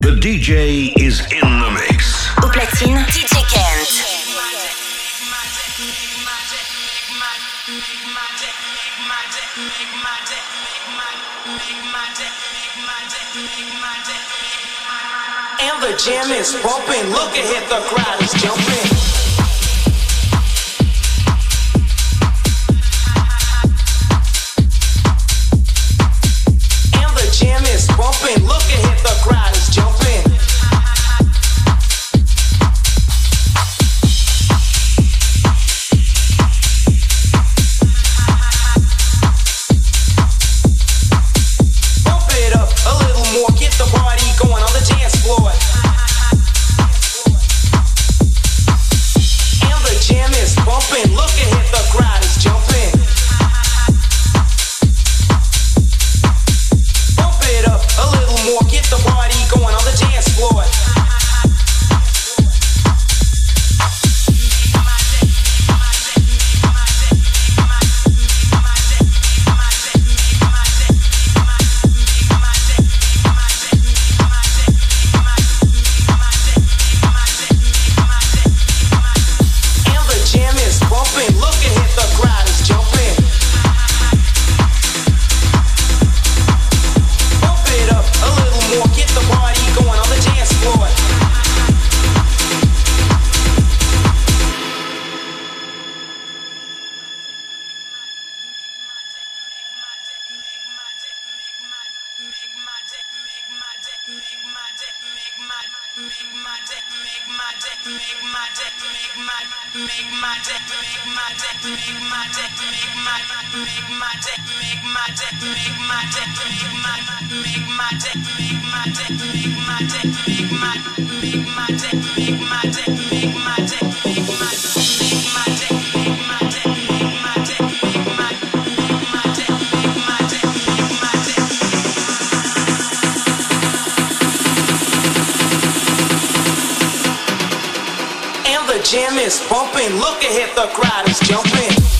The DJ is in the mix. Au platine, DJ Kent. And the jam is bumping. Look ahead, the crowd is jumping. Jam is bumping. Look ahead, the crowd is jumping.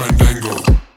Fandango?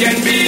Can be